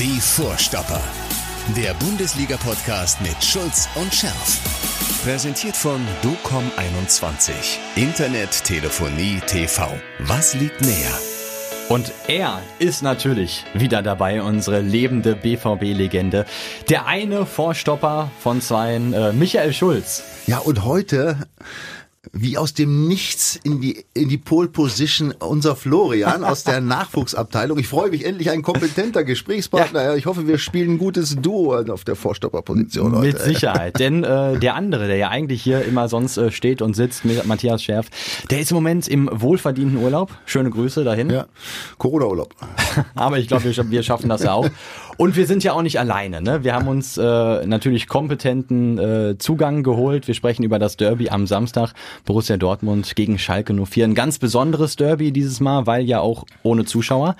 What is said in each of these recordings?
Die Vorstopper. Der Bundesliga-Podcast mit Schulz und Scherf. Präsentiert von DOCOM21. Internet, Telefonie, TV. Was liegt näher? Und er ist natürlich wieder dabei, unsere lebende BVB-Legende. Der eine Vorstopper von zweien, äh, Michael Schulz. Ja, und heute wie aus dem Nichts in die, in die Pole Position unser Florian aus der Nachwuchsabteilung. Ich freue mich endlich ein kompetenter Gesprächspartner. Ja. Ich hoffe, wir spielen ein gutes Duo auf der Vorstopperposition heute. Mit Sicherheit, denn äh, der andere, der ja eigentlich hier immer sonst äh, steht und sitzt, Matthias Scherf, der ist im Moment im wohlverdienten Urlaub. Schöne Grüße dahin. Ja, Corona-Urlaub. Aber ich glaube, wir, wir schaffen das ja auch. Und wir sind ja auch nicht alleine. Ne? Wir haben uns äh, natürlich kompetenten äh, Zugang geholt. Wir sprechen über das Derby am Samstag. Borussia Dortmund gegen Schalke 04. Ein ganz besonderes Derby dieses Mal, weil ja auch ohne Zuschauer.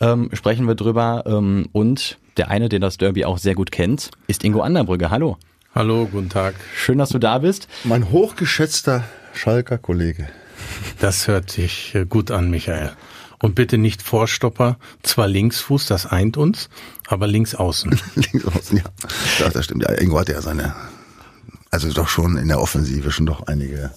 Ähm, sprechen wir drüber. Ähm, und der eine, der das Derby auch sehr gut kennt, ist Ingo Anderbrügge. Hallo. Hallo, guten Tag. Schön, dass du da bist. Mein hochgeschätzter Schalker Kollege. Das hört sich äh, gut an, Michael. Und bitte nicht Vorstopper, zwar Linksfuß, das eint uns, aber links außen. links außen, ja. ja. Das stimmt. Ja, Ingo hatte ja seine, also doch schon in der Offensive schon doch einige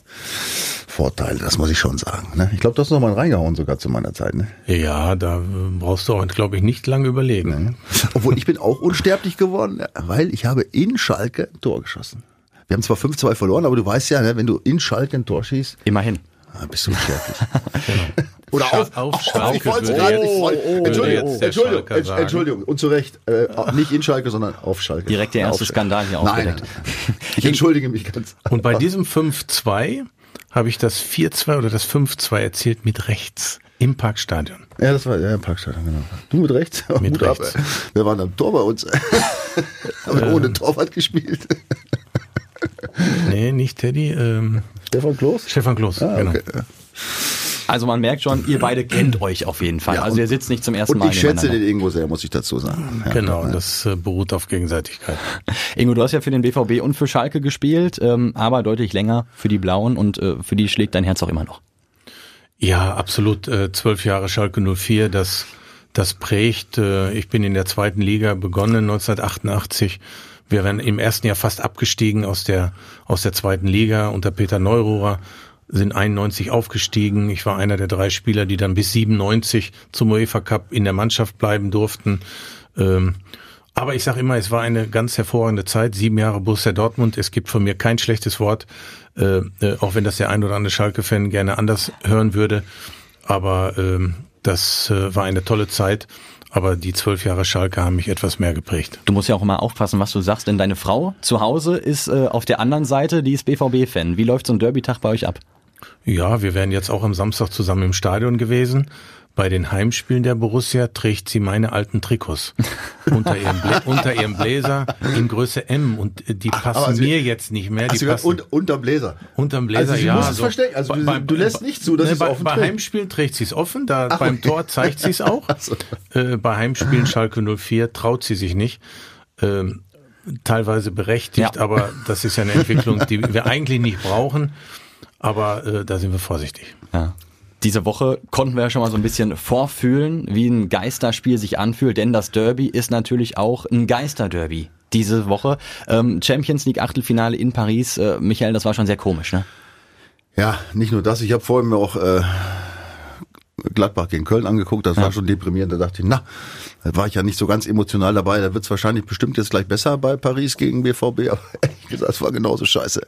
Vorteile, das muss ich schon sagen. Ne? Ich glaube, du hast noch mal reingehauen sogar zu meiner Zeit. Ne? Ja, da brauchst du auch, glaube ich, nicht lange überlegen. Ne? Obwohl ich bin auch unsterblich geworden, weil ich habe in Schalke ein Tor geschossen. Wir haben zwar 5-2 verloren, aber du weißt ja, ne, wenn du in Schalke ein Tor schießt. Immerhin. Ah, bist du unsterblich. genau. Oder auf, auf Schalke. Ich wollte gerade nicht oh, oh, Entschuldigung, Entschuldigung, Entschuldigung, und zu Recht. Äh, nicht in Schalke, sondern auf Schalke. Direkt der erste Skandal hier aufgedeckt. Ich entschuldige mich ganz. Und bei diesem 5-2 habe ich das 4-2 oder das 5-2 erzählt mit rechts. Im Parkstadion. Ja, das war ja im Parkstadion, genau. Du mit rechts? Mit Gut rechts. Ab, wir waren am Tor bei uns. Haben ähm, ohne Torwart gespielt. Nee, nicht Teddy. Ähm, Stefan Kloß? Stefan Kloß, ah, genau. Okay. Also man merkt schon, ihr beide kennt euch auf jeden Fall. Ja, also ihr sitzt nicht zum ersten und Mal. Und ich schätze den Ingo sehr, muss ich dazu sagen. Ja, genau, ja. das äh, beruht auf Gegenseitigkeit. Ingo, du hast ja für den BVB und für Schalke gespielt, ähm, aber deutlich länger für die Blauen und äh, für die schlägt dein Herz auch immer noch. Ja, absolut. Äh, zwölf Jahre Schalke 04, das, das prägt. Ich bin in der zweiten Liga begonnen 1988. Wir werden im ersten Jahr fast abgestiegen aus der, aus der zweiten Liga unter Peter Neururer sind 91 aufgestiegen. Ich war einer der drei Spieler, die dann bis 97 zum UEFA Cup in der Mannschaft bleiben durften. Ähm, aber ich sage immer, es war eine ganz hervorragende Zeit. Sieben Jahre Borussia Dortmund. Es gibt von mir kein schlechtes Wort, äh, äh, auch wenn das der ein oder andere Schalke-Fan gerne anders hören würde. Aber ähm, das äh, war eine tolle Zeit. Aber die zwölf Jahre Schalke haben mich etwas mehr geprägt. Du musst ja auch immer aufpassen, was du sagst, denn deine Frau zu Hause ist äh, auf der anderen Seite, die ist BVB-Fan. Wie läuft so ein Derby-Tag bei euch ab? Ja, wir wären jetzt auch am Samstag zusammen im Stadion gewesen. Bei den Heimspielen der Borussia trägt sie meine alten Trikots unter ihrem, unter ihrem Bläser in Größe M und die passen also, mir jetzt nicht mehr. Die passen un unterm Bläser. Unterm Bläser, also ja. Muss es verstecken. Also bei, du lässt nicht zu, dass ne, bei, offen bei Heimspielen trägt sie es offen, da Ach, beim okay. Tor zeigt sie es auch. So. Äh, bei Heimspielen Schalke 04 traut sie sich nicht. Ähm, teilweise berechtigt, ja. aber das ist ja eine Entwicklung, die wir eigentlich nicht brauchen. Aber äh, da sind wir vorsichtig. Ja. Diese Woche konnten wir ja schon mal so ein bisschen vorfühlen, wie ein Geisterspiel sich anfühlt, denn das Derby ist natürlich auch ein Geisterderby diese Woche. Ähm, Champions League Achtelfinale in Paris. Äh, Michael, das war schon sehr komisch, ne? Ja, nicht nur das. Ich habe vorhin mir auch äh, Gladbach gegen Köln angeguckt, das ja. war schon deprimierend. Da dachte ich, na, da war ich ja nicht so ganz emotional dabei. Da wird es wahrscheinlich bestimmt jetzt gleich besser bei Paris gegen BVB, aber es war genauso scheiße.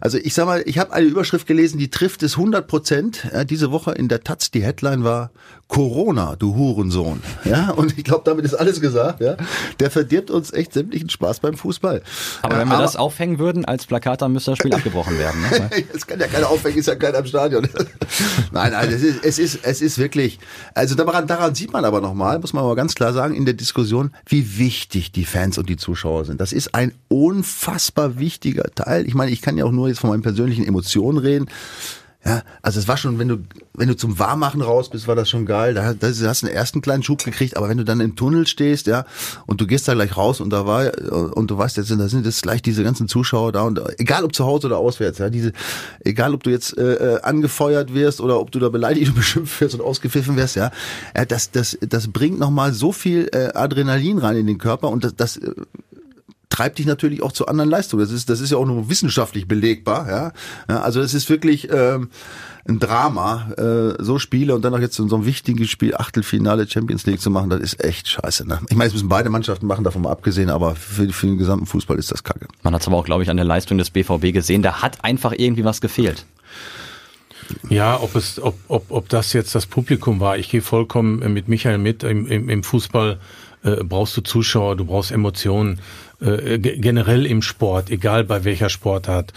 Also ich sag mal, ich habe eine Überschrift gelesen, die trifft es 100 Prozent. Ja, diese Woche in der Taz, die Headline war Corona, du Hurensohn. Ja, und ich glaube, damit ist alles gesagt. Ja, der verdirbt uns echt sämtlichen Spaß beim Fußball. Aber wenn wir aber, das aufhängen würden als Plakat, dann müsste das Spiel abgebrochen werden. Ne? Es kann ja keiner aufhängen, ist ja keiner am Stadion. nein, nein, es ist, es ist, es ist wirklich. Also daran, daran sieht man aber nochmal, muss man aber ganz klar sagen, in der Diskussion, wie wichtig die Fans und die Zuschauer sind. Das ist ein unfassbar wichtiger Teil. Ich meine, ich kann ja auch nur jetzt von meinen persönlichen Emotionen reden Ja, also es war schon, wenn du, wenn du zum Warmmachen raus bist, war das schon geil. Da, da hast du einen ersten kleinen Schub gekriegt, aber wenn du dann im Tunnel stehst, ja, und du gehst da gleich raus und da war, und du weißt, jetzt da sind jetzt gleich diese ganzen Zuschauer da und egal ob zu Hause oder auswärts, ja, diese, egal ob du jetzt äh, äh angefeuert wirst oder ob du da beleidigt und beschimpft wirst und ausgepfiffen wirst, ja, ja das, das, das bringt nochmal so viel äh, Adrenalin rein in den Körper und das, das äh, treibt dich natürlich auch zu anderen Leistungen. Das ist, das ist ja auch nur wissenschaftlich belegbar. Ja, ja also es ist wirklich ähm, ein Drama, äh, so Spiele und dann noch jetzt in so einem wichtigen Spiel Achtelfinale Champions League zu machen, das ist echt scheiße. Ne? Ich meine, es müssen beide Mannschaften machen, davon mal abgesehen, aber für, für den gesamten Fußball ist das kacke. Man hat es aber auch, glaube ich, an der Leistung des BVB gesehen, da hat einfach irgendwie was gefehlt. Ja, ob es, ob, ob, ob das jetzt das Publikum war, ich gehe vollkommen mit Michael mit. Im, im, im Fußball äh, brauchst du Zuschauer, du brauchst Emotionen äh, generell im Sport, egal bei welcher Sportart.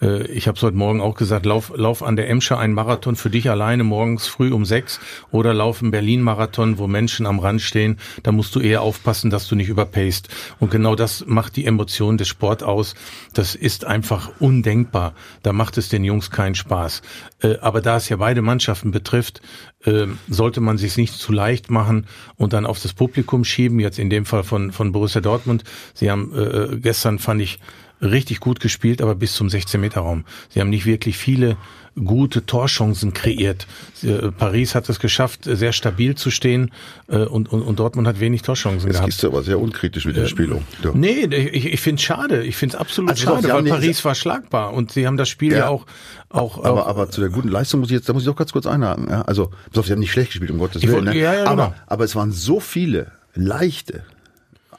Äh, ich habe es heute Morgen auch gesagt, lauf, lauf an der Emscher ein Marathon für dich alleine morgens früh um sechs oder lauf einen Berlin-Marathon, wo Menschen am Rand stehen. Da musst du eher aufpassen, dass du nicht überpaced. Und genau das macht die Emotion des Sport aus. Das ist einfach undenkbar. Da macht es den Jungs keinen Spaß. Äh, aber da es ja beide Mannschaften betrifft, äh, sollte man sich nicht zu leicht machen und dann auf das Publikum schieben. Jetzt in dem Fall von, von Borussia Dortmund. Sie haben äh, gestern, fand ich, richtig gut gespielt, aber bis zum 16-Meter-Raum. Sie haben nicht wirklich viele gute Torchancen kreiert. Äh, Paris hat es geschafft, sehr stabil zu stehen äh, und, und, und Dortmund hat wenig Torchancen Jetzt gehabt. Jetzt du aber sehr unkritisch mit der Spielung. Ja. Nee, ich, ich finde es schade. Ich finde es absolut also schade, weil Paris war schlagbar und sie haben das Spiel ja, ja auch auch, aber, aber zu der guten Leistung muss ich jetzt, da muss ich doch ganz kurz einhaken. Ja? Also, sie haben nicht schlecht gespielt, um Gottes Willen. Ne? Ja, ja, aber, genau. aber es waren so viele leichte,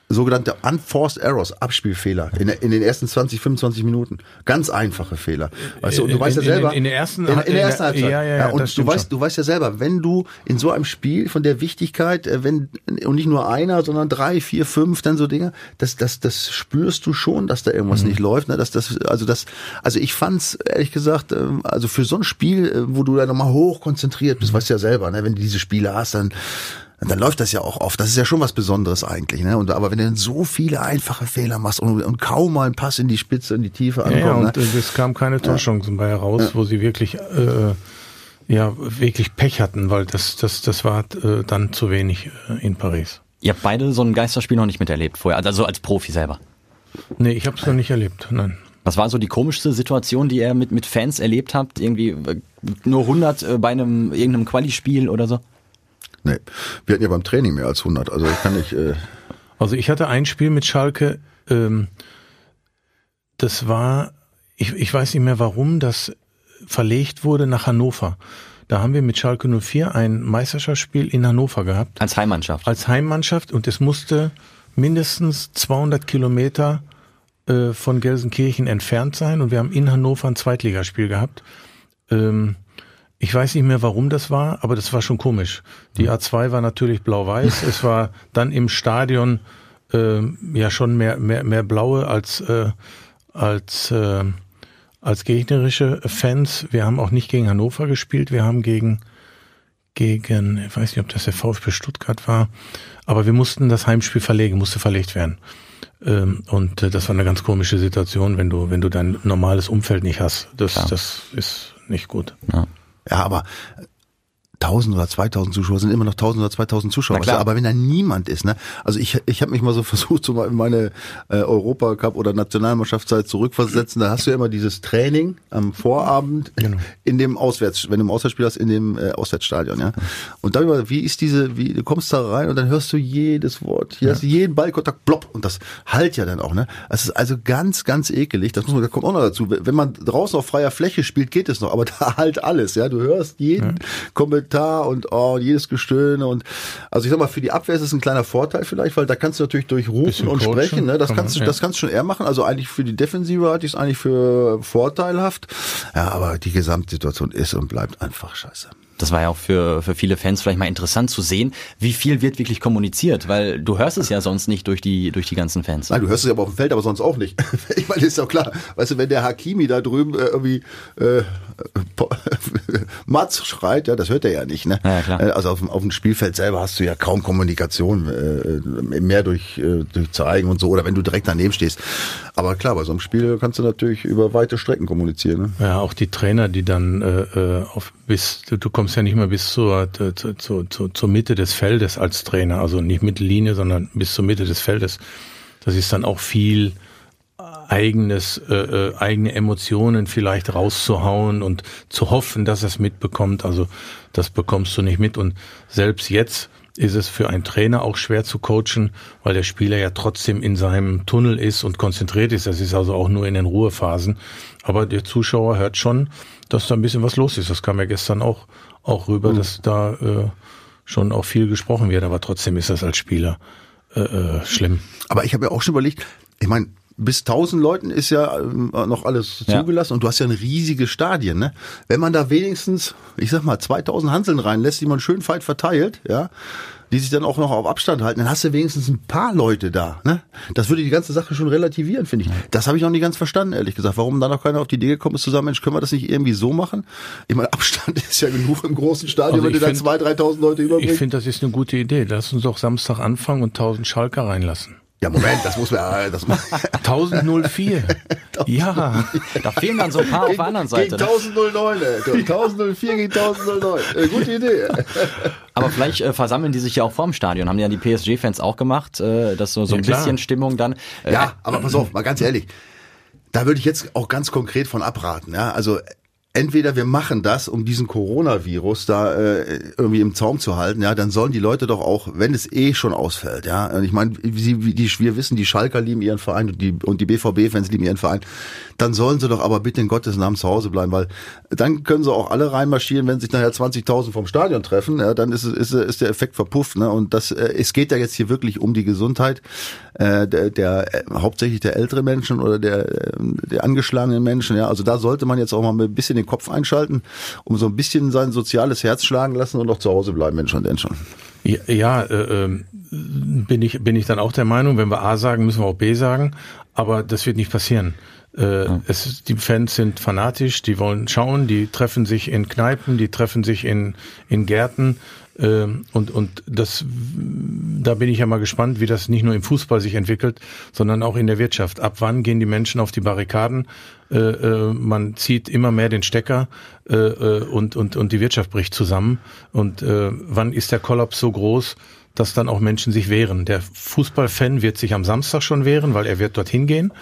sogenannte Unforced Errors, Abspielfehler in, in, den ersten 20, 25 Minuten. Ganz einfache Fehler. Weißt du, und du in, weißt ja selber. In, in, der ersten, in, der ersten Halbzeit. Ja, ja, ja, und du weißt, schon. du weißt ja selber, wenn du in so einem Spiel von der Wichtigkeit, äh, wenn, und nicht nur einer, sondern drei, vier, fünf, dann so Dinge, das, das, das spürst du schon, dass da irgendwas mhm. nicht läuft, ne, dass das, also das, also ich fand's, ehrlich gesagt, ähm, also für so ein Spiel, äh, wo du da nochmal hoch konzentriert bist, mhm. weißt du ja selber, ne, wenn du diese Spiele hast, dann, dann läuft das ja auch oft. Das ist ja schon was Besonderes eigentlich. Ne? Und, aber wenn du dann so viele einfache Fehler machst und, und kaum mal einen Pass in die Spitze, in die Tiefe ankommt. Ja, und ne? es kam keine Torchancen ja. bei heraus, ja. wo sie wirklich äh, ja wirklich Pech hatten, weil das, das, das war äh, dann zu wenig äh, in Paris. Ihr habt beide so ein Geisterspiel noch nicht miterlebt vorher, also als Profi selber. Nee, ich habe es noch nicht erlebt, nein. Was war so die komischste Situation, die ihr mit, mit Fans erlebt habt? Irgendwie äh, nur 100 äh, bei einem irgendeinem Quali-Spiel oder so? Nee, wir hatten ja beim Training mehr als 100, also ich kann nicht... Äh also ich hatte ein Spiel mit Schalke, ähm, das war, ich, ich weiß nicht mehr warum, das verlegt wurde nach Hannover. Da haben wir mit Schalke 04 ein Meisterschaftsspiel in Hannover gehabt. Als Heimmannschaft. Als Heimmannschaft und es musste mindestens 200 Kilometer äh, von Gelsenkirchen entfernt sein und wir haben in Hannover ein Zweitligaspiel gehabt. Ähm, ich weiß nicht mehr, warum das war, aber das war schon komisch. Die A2 war natürlich blau-weiß. es war dann im Stadion äh, ja schon mehr, mehr, mehr blaue als, äh, als, äh, als gegnerische Fans. Wir haben auch nicht gegen Hannover gespielt. Wir haben gegen, gegen, ich weiß nicht, ob das der VfB Stuttgart war, aber wir mussten das Heimspiel verlegen, musste verlegt werden. Ähm, und äh, das war eine ganz komische Situation, wenn du, wenn du dein normales Umfeld nicht hast. Das, das ist nicht gut. Ja. Ja, aber 1000 oder 2000 Zuschauer sind immer noch 1000 oder 2000 Zuschauer. Weißt du? Aber wenn da niemand ist, ne? Also ich, ich habe mich mal so versucht, so mal in meine äh, Europacup oder Nationalmannschaftszeit zurückversetzen. Da hast du ja immer dieses Training am Vorabend genau. in dem Auswärts, wenn du im Auswärtsspiel hast, in dem äh, Auswärtsstadion, ja. Und dann immer, wie ist diese, wie du kommst da rein und dann hörst du jedes Wort, hier ja. hast du jeden Ballkontakt, plopp und das halt ja dann auch, ne? Das ist also ganz, ganz ekelig. Das muss man, da kommt auch noch dazu. Wenn man draußen auf freier Fläche spielt, geht es noch, aber da halt alles, ja. Du hörst jeden ja. Kommentar Kommentar und oh, jedes Gestöhne und also ich sag mal, für die Abwehr ist es ein kleiner Vorteil vielleicht, weil da kannst du natürlich durch Rufen und coachen, sprechen, ne? Das kannst du, ja. das kannst du schon eher machen. Also eigentlich für die Defensive hatte ich es eigentlich für vorteilhaft. Ja, aber die Gesamtsituation ist und bleibt einfach scheiße das war ja auch für, für viele Fans vielleicht mal interessant zu sehen, wie viel wird wirklich kommuniziert, weil du hörst es ja sonst nicht durch die, durch die ganzen Fans. Nein, du hörst es ja aber auf dem Feld, aber sonst auch nicht. ich meine, ist ja klar, weißt du, wenn der Hakimi da drüben äh, irgendwie äh, Mats schreit, ja, das hört er ja nicht. Ne? Ja, klar. Äh, also auf, auf dem Spielfeld selber hast du ja kaum Kommunikation, äh, mehr durch, äh, durch Zeigen und so, oder wenn du direkt daneben stehst. Aber klar, bei so einem Spiel kannst du natürlich über weite Strecken kommunizieren. Ne? Ja, auch die Trainer, die dann äh, äh auf bis du kommst ja nicht mehr bis zur, zur, zur, zur Mitte des Feldes als Trainer, also nicht Mittellinie, sondern bis zur Mitte des Feldes. Das ist dann auch viel eigenes, äh, äh, eigene Emotionen vielleicht rauszuhauen und zu hoffen, dass es mitbekommt. Also das bekommst du nicht mit. Und selbst jetzt ist es für einen Trainer auch schwer zu coachen, weil der Spieler ja trotzdem in seinem Tunnel ist und konzentriert ist. Das ist also auch nur in den Ruhephasen. Aber der Zuschauer hört schon, dass da ein bisschen was los ist. Das kam ja gestern auch, auch rüber, mhm. dass da äh, schon auch viel gesprochen wird. Aber trotzdem ist das als Spieler äh, äh, schlimm. Aber ich habe ja auch schon überlegt, ich meine, bis 1000 Leuten ist ja äh, noch alles ja. zugelassen und du hast ja ein riesiges Stadion, ne? Wenn man da wenigstens, ich sag mal, 2000 Hanseln reinlässt, die man schön feit verteilt, ja, die sich dann auch noch auf Abstand halten, dann hast du wenigstens ein paar Leute da, ne? Das würde die ganze Sache schon relativieren, finde ich. Das habe ich noch nicht ganz verstanden, ehrlich gesagt. Warum da noch keiner auf die Idee gekommen ist, zusammen, Mensch, können wir das nicht irgendwie so machen? Ich meine, Abstand ist ja genug im großen Stadion, also wenn du da 2.000, 3.000 Leute überbringst. Ich finde, das ist eine gute Idee. Lass uns doch Samstag anfangen und 1000 Schalker reinlassen. Ja, Moment, das muss man. Äh, das 1004. ja, da fehlen dann so ein paar auf der anderen Seite. Gegen 1009, 1004 gegen 1009. Äh, gute Idee. Aber vielleicht äh, versammeln die sich ja auch vorm Stadion. Haben ja die PSG-Fans auch gemacht, äh, dass so, so ein ja, bisschen Stimmung dann. Äh, ja, aber pass auf, mal ganz ehrlich. Da würde ich jetzt auch ganz konkret von abraten. Ja, also entweder wir machen das, um diesen Coronavirus da äh, irgendwie im Zaum zu halten, ja, dann sollen die Leute doch auch, wenn es eh schon ausfällt, ja, und ich meine, wir wissen, die Schalker lieben ihren Verein und die, und die BVB-Fans lieben ihren Verein, dann sollen sie doch aber bitte in Gottes Namen zu Hause bleiben, weil dann können sie auch alle reinmarschieren, wenn sich nachher 20.000 vom Stadion treffen, ja, dann ist, ist, ist der Effekt verpufft, ne, und das, äh, es geht ja jetzt hier wirklich um die Gesundheit äh, der, der äh, hauptsächlich der älteren Menschen oder der, äh, der angeschlagenen Menschen, ja, also da sollte man jetzt auch mal ein bisschen den Kopf einschalten, um so ein bisschen sein soziales Herz schlagen lassen und auch zu Hause bleiben, wenn schon, denn schon. Ja, ja äh, ähm, bin ich bin ich dann auch der Meinung, wenn wir A sagen, müssen wir auch B sagen, aber das wird nicht passieren. Äh, ja. es, die Fans sind fanatisch, die wollen schauen, die treffen sich in Kneipen, die treffen sich in, in Gärten ähm, und, und das, da bin ich ja mal gespannt, wie das nicht nur im Fußball sich entwickelt, sondern auch in der Wirtschaft. Ab wann gehen die Menschen auf die Barrikaden? Äh, äh, man zieht immer mehr den Stecker äh, äh, und, und, und die Wirtschaft bricht zusammen. Und äh, wann ist der Kollaps so groß, dass dann auch Menschen sich wehren? Der Fußballfan wird sich am Samstag schon wehren, weil er wird dorthin gehen.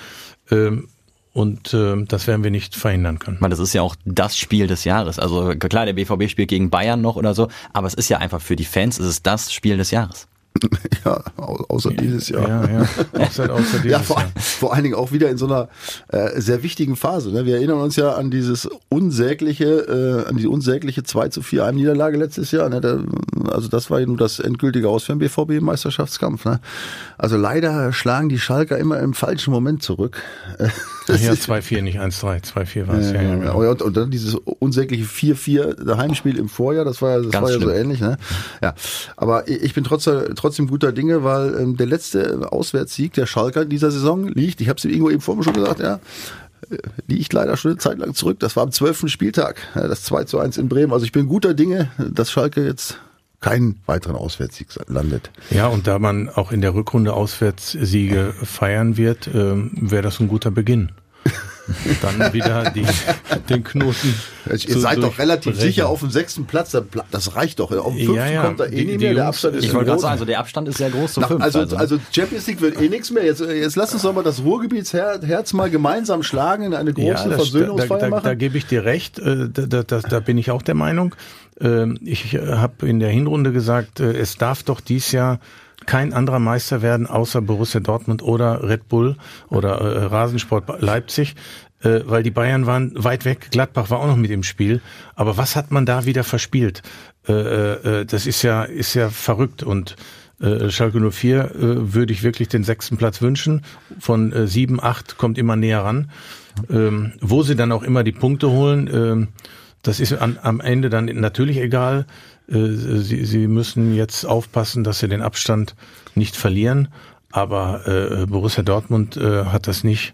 Ähm, und äh, das werden wir nicht verhindern können. Man, das ist ja auch das Spiel des Jahres. Also klar, der BVB spielt gegen Bayern noch oder so, aber es ist ja einfach für die Fans, ist es das Spiel des Jahres. Ja, außer dieses Jahr. Ja, ja. Außer, außer dieses ja, vor, Jahr. vor allen Dingen auch wieder in so einer äh, sehr wichtigen Phase. Ne? Wir erinnern uns ja an dieses unsägliche, äh, an die unsägliche 2 zu 4 Niederlage letztes Jahr. Ne? Da, also das war ja nur das endgültige Aus für den BVB im Meisterschaftskampf. Ne? Also leider schlagen die Schalker immer im falschen Moment zurück. Ja, 2-4, nicht 1-3. 2-4 war es ja. ja, genau. und, und, dann dieses unsägliche 4-4 Heimspiel im Vorjahr, das war, das war ja so ähnlich. Ne? Ja, aber ich bin trotzdem, trotzdem guter Dinge, weil ähm, der letzte Auswärtssieg der Schalker in dieser Saison liegt, ich habe es irgendwo eben vorhin schon gesagt, ja, äh, liegt leider schon eine Zeit lang zurück. Das war am 12. Spieltag, das 2 zu 1 in Bremen. Also ich bin guter Dinge, dass Schalke jetzt keinen weiteren Auswärtssieg landet. Ja, und da man auch in der Rückrunde Auswärtssiege feiern wird, ähm, wäre das ein guter Beginn. Dann wieder die, den Knoten. Ihr seid doch relativ brechen. sicher auf dem sechsten Platz. Das reicht doch. Auf dem fünften ja, ja. kommt da eh nicht mehr. Der Abstand ist ich wollte gerade sagen, also der Abstand ist sehr groß zum fünf. Also, also, also Champions League wird eh nichts mehr. Jetzt, jetzt lass uns doch mal das Ruhrgebietsherz mal gemeinsam schlagen in eine große ja, Versöhnungsfeier da, da, machen. Da, da gebe ich dir recht. Äh, da, da, da bin ich auch der Meinung. Ähm, ich habe in der Hinrunde gesagt, äh, es darf doch dies Jahr kein anderer Meister werden außer Borussia Dortmund oder Red Bull oder äh, Rasensport Leipzig, äh, weil die Bayern waren weit weg. Gladbach war auch noch mit im Spiel. Aber was hat man da wieder verspielt? Äh, äh, äh das ist ja ist ja verrückt und äh, Schalke 04 äh, würde ich wirklich den sechsten Platz wünschen. Von äh, sieben, acht kommt immer näher ran. Ähm, wo sie dann auch immer die Punkte holen, äh, das ist an, am Ende dann natürlich egal. Äh, sie, sie müssen jetzt aufpassen, dass sie den Abstand nicht verlieren. Aber äh, Borussia Dortmund äh, hat das nicht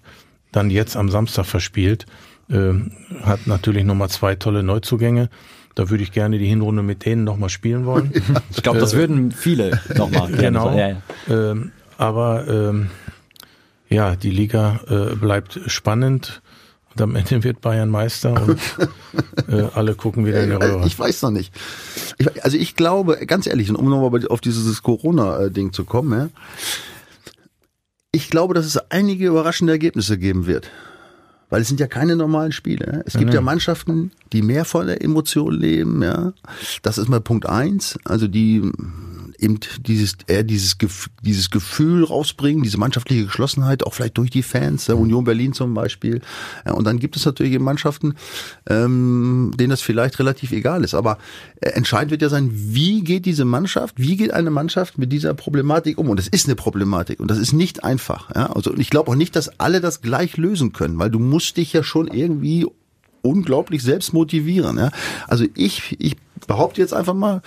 dann jetzt am Samstag verspielt. Äh, hat natürlich nochmal zwei tolle Neuzugänge. Da würde ich gerne die Hinrunde mit denen nochmal spielen wollen. ich glaube, das äh, würden viele nochmal gerne. Genau. Ja, ja. Ähm, aber ähm, ja, die Liga äh, bleibt spannend. Und am Ende wird Bayern Meister und äh, alle gucken wieder in die Röhre. Ich weiß noch nicht. Ich, also ich glaube, ganz ehrlich, um nochmal auf dieses Corona-Ding zu kommen, ja, ich glaube, dass es einige überraschende Ergebnisse geben wird. Weil es sind ja keine normalen Spiele. Es gibt ja, ja Mannschaften, die mehr von der Emotion leben, ja. Das ist mal Punkt eins. Also die eben dieses, eher dieses, dieses Gefühl rausbringen, diese mannschaftliche Geschlossenheit, auch vielleicht durch die Fans, ja, Union Berlin zum Beispiel. Und dann gibt es natürlich Mannschaften, ähm, denen das vielleicht relativ egal ist. Aber äh, entscheidend wird ja sein, wie geht diese Mannschaft, wie geht eine Mannschaft mit dieser Problematik um? Und es ist eine Problematik und das ist nicht einfach. Ja? Also ich glaube auch nicht, dass alle das gleich lösen können, weil du musst dich ja schon irgendwie unglaublich selbst motivieren. Ja? Also ich, ich behaupte jetzt einfach mal,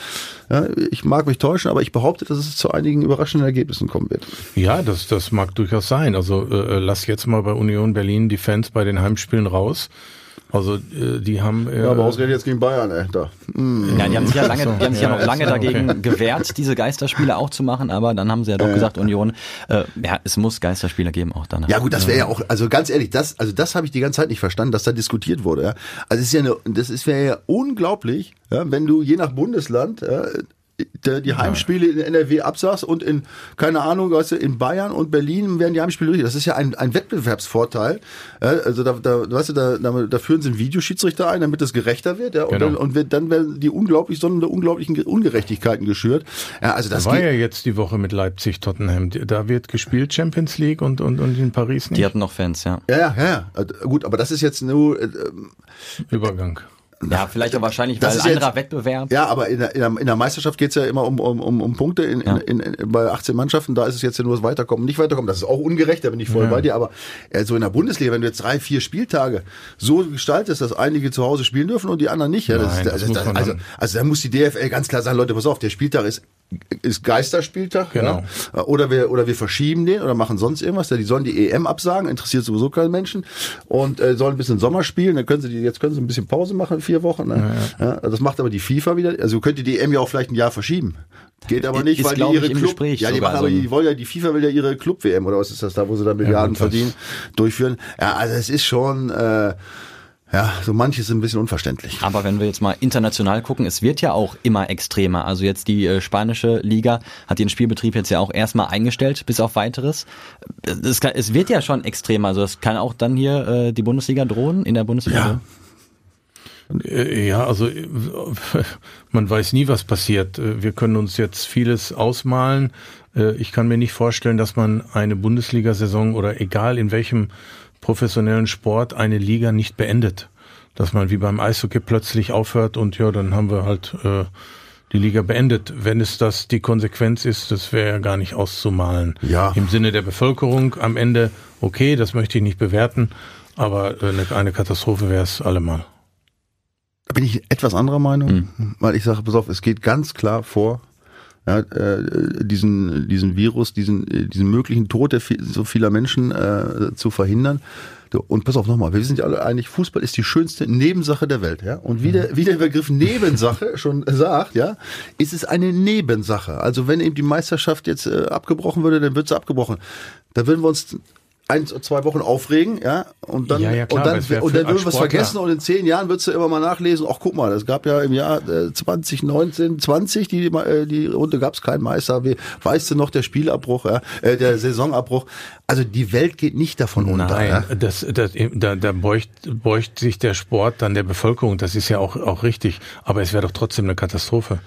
ja, ich mag mich täuschen, aber ich behaupte, dass es zu einigen überraschenden Ergebnissen kommen wird. Ja, das, das mag durchaus sein. Also äh, lass jetzt mal bei Union Berlin die Fans bei den Heimspielen raus. Also äh, die haben. Äh, ja, aber ausgerechnet jetzt gegen Bayern, ey, da. Mm. Ja, die haben sich ja lange, die haben sich ja, noch lange dagegen okay. gewehrt, diese Geisterspiele auch zu machen, aber dann haben sie ja doch äh. gesagt, Union, äh, ja, es muss Geisterspiele geben auch dann. Ja gut, das wäre ja auch, also ganz ehrlich, das, also das habe ich die ganze Zeit nicht verstanden, dass da diskutiert wurde. Ja. Also es ist ja eine, das wäre ja unglaublich, ja, wenn du je nach Bundesland ja, die Heimspiele in NRW absagst und in, keine Ahnung, weißt du, in Bayern und Berlin werden die Heimspiele durch. Das ist ja ein, ein Wettbewerbsvorteil. Also da, da, weißt du, da, da führen sie einen Videoschiedsrichter ein, damit es gerechter wird. Ja, und, genau. dann, und dann werden die unglaublich, sondern unglaublichen Ungerechtigkeiten geschürt. Ja, also das da war ja jetzt die Woche mit Leipzig, Tottenham. Da wird gespielt Champions League und, und, und in Paris nicht. Die hatten noch Fans, ja. Ja, ja, ja. ja. Gut, aber das ist jetzt nur... Äh, Übergang. Ja, vielleicht auch wahrscheinlich, weil anderer jetzt, Wettbewerb. Ja, aber in der, in der, Meisterschaft geht's ja immer um, um, um, um Punkte in, ja. in, in, bei 18 Mannschaften. Da ist es jetzt ja nur das Weiterkommen, nicht Weiterkommen. Das ist auch ungerecht, da bin ich voll ja. bei dir. Aber äh, so in der Bundesliga, wenn du jetzt drei, vier Spieltage so gestaltest, dass einige zu Hause spielen dürfen und die anderen nicht, ja, das, Nein, das, das, das also, also da muss die DFL ganz klar sagen, Leute, pass auf, der Spieltag ist ist Geisterspieltag, genau. Ja? oder wir oder wir verschieben den oder machen sonst irgendwas. Die sollen die EM absagen, interessiert sowieso keinen Menschen und äh, sollen ein bisschen Sommer spielen. Dann können sie die jetzt können sie ein bisschen Pause machen, vier Wochen. Ne? Ja, ja. das macht aber die FIFA wieder. Also könnt ihr die EM ja auch vielleicht ein Jahr verschieben. Geht aber nicht, ist, weil die ihre Club, Gespräch ja, die machen aber, die wollen ja, die FIFA will ja ihre Club WM oder was ist das da, wo sie da Milliarden verdienen, durchführen. Ja, also es ist schon. Äh, ja, so manches ist ein bisschen unverständlich. Aber wenn wir jetzt mal international gucken, es wird ja auch immer extremer. Also jetzt die äh, spanische Liga hat den Spielbetrieb jetzt ja auch erstmal eingestellt, bis auf weiteres. Es, kann, es wird ja schon extremer. Also es kann auch dann hier äh, die Bundesliga drohen, in der Bundesliga. Ja. Äh, ja, also äh, man weiß nie, was passiert. Äh, wir können uns jetzt vieles ausmalen. Ich kann mir nicht vorstellen, dass man eine Bundesliga-Saison oder egal in welchem professionellen Sport eine Liga nicht beendet. Dass man wie beim Eishockey plötzlich aufhört und ja, dann haben wir halt äh, die Liga beendet. Wenn es das die Konsequenz ist, das wäre ja gar nicht auszumalen. Ja. Im Sinne der Bevölkerung am Ende, okay, das möchte ich nicht bewerten, aber äh, eine, eine Katastrophe wäre es allemal. Da bin ich etwas anderer Meinung, mhm. weil ich sage, pass auf, es geht ganz klar vor, ja, äh, diesen, diesen Virus, diesen, äh, diesen möglichen Tod der viel, so vieler Menschen äh, zu verhindern. Und pass auf nochmal, wir sind ja alle einig, Fußball ist die schönste Nebensache der Welt, ja. Und wie der, wie der Begriff Nebensache schon sagt, ja, ist es eine Nebensache. Also wenn eben die Meisterschaft jetzt äh, abgebrochen würde, dann wird sie abgebrochen. Da würden wir uns ein, zwei Wochen aufregen, ja, und dann, ja, ja, klar, und dann, und dann würden wir es vergessen und in zehn Jahren würdest du immer mal nachlesen, ach guck mal, es gab ja im Jahr äh, 2019, 20, die, äh, die Runde gab es keinen Meister, wie, weißt du noch, der Spielabbruch, ja, äh, der Saisonabbruch, also die Welt geht nicht davon unter. Nein, ja? das, das, da, da beugt, beugt sich der Sport dann der Bevölkerung, das ist ja auch, auch richtig, aber es wäre doch trotzdem eine Katastrophe.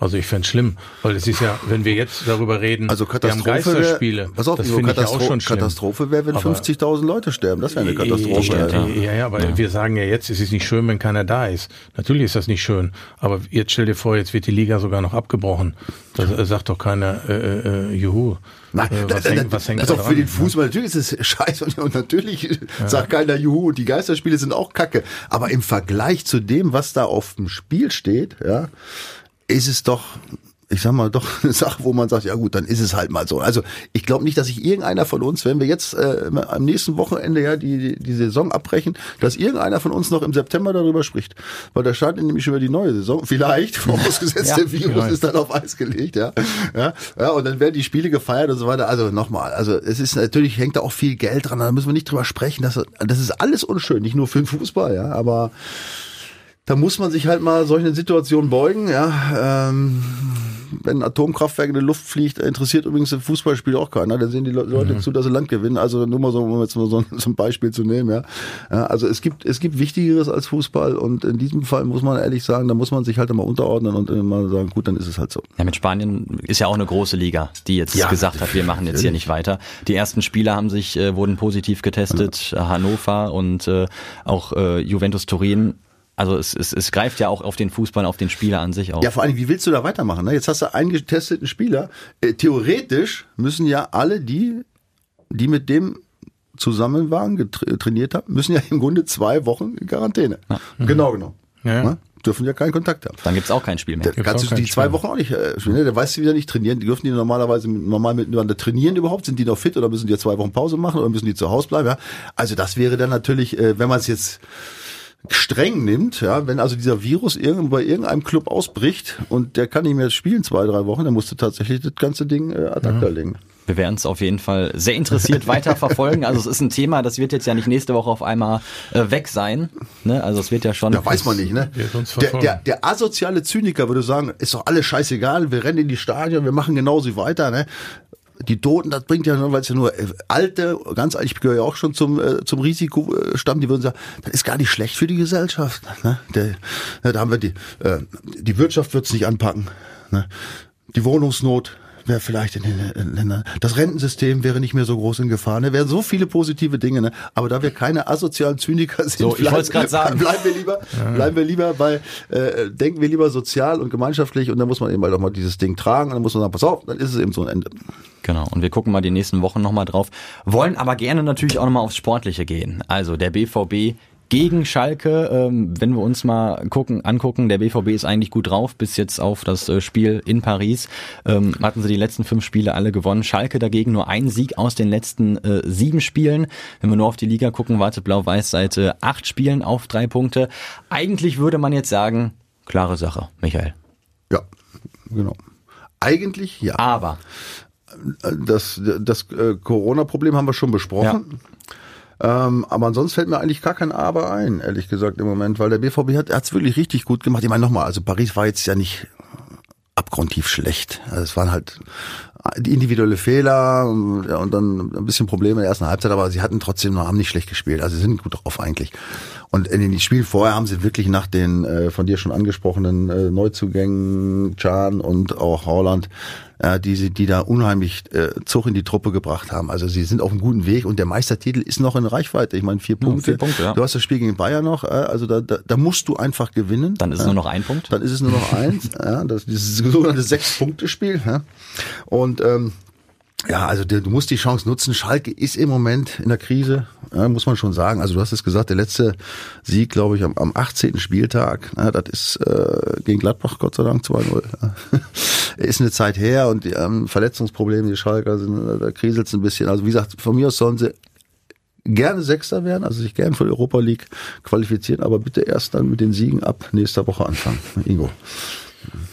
Also ich fände schlimm, weil es ist ja, wenn wir jetzt darüber reden, also Katastrophe wir haben Geisterspiele, wär, pass auf, das finde ich ja auch schon schlimm. Katastrophe wäre, wenn 50.000 Leute sterben, das wäre eine Katastrophe. Ja, ja, ja aber ja. wir sagen ja jetzt, es ist nicht schön, wenn keiner da ist. Natürlich ist das nicht schön, aber jetzt stell dir vor, jetzt wird die Liga sogar noch abgebrochen. Das äh, sagt doch keiner, äh, äh, juhu. Nein, äh, was, da, hängt, was hängt also da für den Fußball, natürlich ist es scheiße und, und natürlich ja. sagt keiner Juhu und die Geisterspiele sind auch kacke. Aber im Vergleich zu dem, was da auf dem Spiel steht, ja, ist es doch ich sag mal, doch eine Sache, wo man sagt, ja gut, dann ist es halt mal so. Also ich glaube nicht, dass sich irgendeiner von uns, wenn wir jetzt äh, am nächsten Wochenende ja die, die Saison abbrechen, dass irgendeiner von uns noch im September darüber spricht. Weil da startet nämlich wieder die neue Saison. Vielleicht, vorausgesetzt, ja, der Virus genau. ist dann auf Eis gelegt, ja. ja. Ja, und dann werden die Spiele gefeiert und so weiter. Also nochmal, also es ist natürlich, hängt da auch viel Geld dran, da müssen wir nicht drüber sprechen. Das, das ist alles unschön, nicht nur für den Fußball, ja, aber da muss man sich halt mal solchen Situationen beugen, ja. Ähm, wenn ein Atomkraftwerk in die Luft fliegt, interessiert übrigens im Fußballspiel auch keiner. Da sehen die Leute mhm. zu, dass sie Land gewinnen. Also nur mal so, um jetzt mal so, so ein Beispiel zu nehmen, ja. ja. Also es gibt, es gibt Wichtigeres als Fußball und in diesem Fall muss man ehrlich sagen, da muss man sich halt mal unterordnen und mal sagen, gut, dann ist es halt so. Ja, mit Spanien ist ja auch eine große Liga, die jetzt ja, gesagt hat, wir machen jetzt hier nicht weiter. Die ersten Spieler haben sich, äh, wurden positiv getestet, ja. Hannover und äh, auch äh, Juventus Turin also es, es, es greift ja auch auf den Fußball, auf den Spieler an sich auch. Ja, vor allem, wie willst du da weitermachen? Ne? Jetzt hast du einen getesteten Spieler. Äh, theoretisch müssen ja alle die, die mit dem zusammen waren, trainiert haben, müssen ja im Grunde zwei Wochen in Quarantäne. Ja. Genau, genau. Ja, ja. Ne? Dürfen ja keinen Kontakt haben. Dann gibt's auch kein Spiel mehr. Da kannst du die zwei Wochen auch nicht äh, spielen. Ne? Da weißt du wieder nicht trainieren. Die dürfen die normalerweise normal miteinander trainieren überhaupt? Sind die noch fit oder müssen die zwei Wochen Pause machen oder müssen die zu Hause bleiben? Ja? Also das wäre dann natürlich, äh, wenn man es jetzt streng nimmt, ja, wenn also dieser Virus irgendwo bei irgendeinem Club ausbricht und der kann nicht mehr spielen zwei, drei Wochen, dann musst du tatsächlich das ganze Ding äh, ad acta ja. legen. Wir werden es auf jeden Fall sehr interessiert weiter verfolgen. Also es ist ein Thema, das wird jetzt ja nicht nächste Woche auf einmal äh, weg sein. Ne? Also es wird ja schon. Ja, weiß man nicht, ne? Der, der, der asoziale Zyniker würde sagen, ist doch alles scheißegal, wir rennen in die Stadion, wir machen genauso weiter, ne? Die Toten, das bringt ja nur, weil es ja nur äh, alte, ganz alt, ich gehöre ja auch schon zum, äh, zum Risikostamm, die würden sagen, das ist gar nicht schlecht für die Gesellschaft. Ne? Der, da haben wir die, äh, die Wirtschaft wird es nicht anpacken. Ne? Die Wohnungsnot, wäre vielleicht in den Ländern. Das Rentensystem wäre nicht mehr so groß in Gefahr. Ne? Wären so viele positive Dinge. Ne? Aber da wir keine asozialen Zyniker sind, so, ich bleiben, gerade sagen. bleiben wir lieber, ja. bleiben wir lieber bei, äh, denken wir lieber sozial und gemeinschaftlich und dann muss man eben halt auch mal dieses Ding tragen und dann muss man sagen, pass auf, dann ist es eben so ein Ende. Genau. Und wir gucken mal die nächsten Wochen nochmal drauf. Wollen aber gerne natürlich auch nochmal aufs Sportliche gehen. Also der BVB gegen Schalke. Ähm, wenn wir uns mal gucken, angucken, der BVB ist eigentlich gut drauf, bis jetzt auf das äh, Spiel in Paris. Ähm, hatten sie die letzten fünf Spiele alle gewonnen. Schalke dagegen nur ein Sieg aus den letzten äh, sieben Spielen. Wenn wir nur auf die Liga gucken, wartet Blau-Weiß seit äh, acht Spielen auf drei Punkte. Eigentlich würde man jetzt sagen, klare Sache, Michael. Ja, genau. Eigentlich ja. Aber das, das Corona-Problem haben wir schon besprochen. Ja. Ähm, aber ansonsten fällt mir eigentlich gar kein Aber ein, ehrlich gesagt, im Moment, weil der BVB hat es wirklich richtig gut gemacht. Ich meine nochmal, also Paris war jetzt ja nicht abgrundtief schlecht. Also es waren halt die individuelle Fehler ja, und dann ein bisschen Probleme in der ersten Halbzeit, aber sie hatten trotzdem noch, haben nicht schlecht gespielt. Also sie sind gut drauf eigentlich. Und in den Spielen vorher haben sie wirklich nach den äh, von dir schon angesprochenen äh, Neuzugängen, Chan und auch Holland, äh, die, sie, die da unheimlich äh, Zug in die Truppe gebracht haben. Also sie sind auf einem guten Weg und der Meistertitel ist noch in Reichweite. Ich meine, vier Punkte. Vier Punkte ja. Du hast das Spiel gegen Bayern noch, äh, also da, da, da musst du einfach gewinnen. Dann ist es nur noch ein Punkt. Dann ist es nur noch eins. ja, das, dieses sogenannte Sechs-Punkte-Spiel. Ja. Und ähm, ja, also du musst die Chance nutzen. Schalke ist im Moment in der Krise, ja, muss man schon sagen. Also du hast es gesagt, der letzte Sieg, glaube ich, am, am 18. Spieltag, ja, das ist äh, gegen Gladbach, Gott sei Dank 2-0. Ja. ist eine Zeit her und die haben Verletzungsprobleme, die Schalker sind, da kriselt ein bisschen. Also wie gesagt, von mir aus sollen sie gerne Sechster werden, also sich gerne für die Europa League qualifizieren, aber bitte erst dann mit den Siegen ab nächster Woche anfangen. Ingo.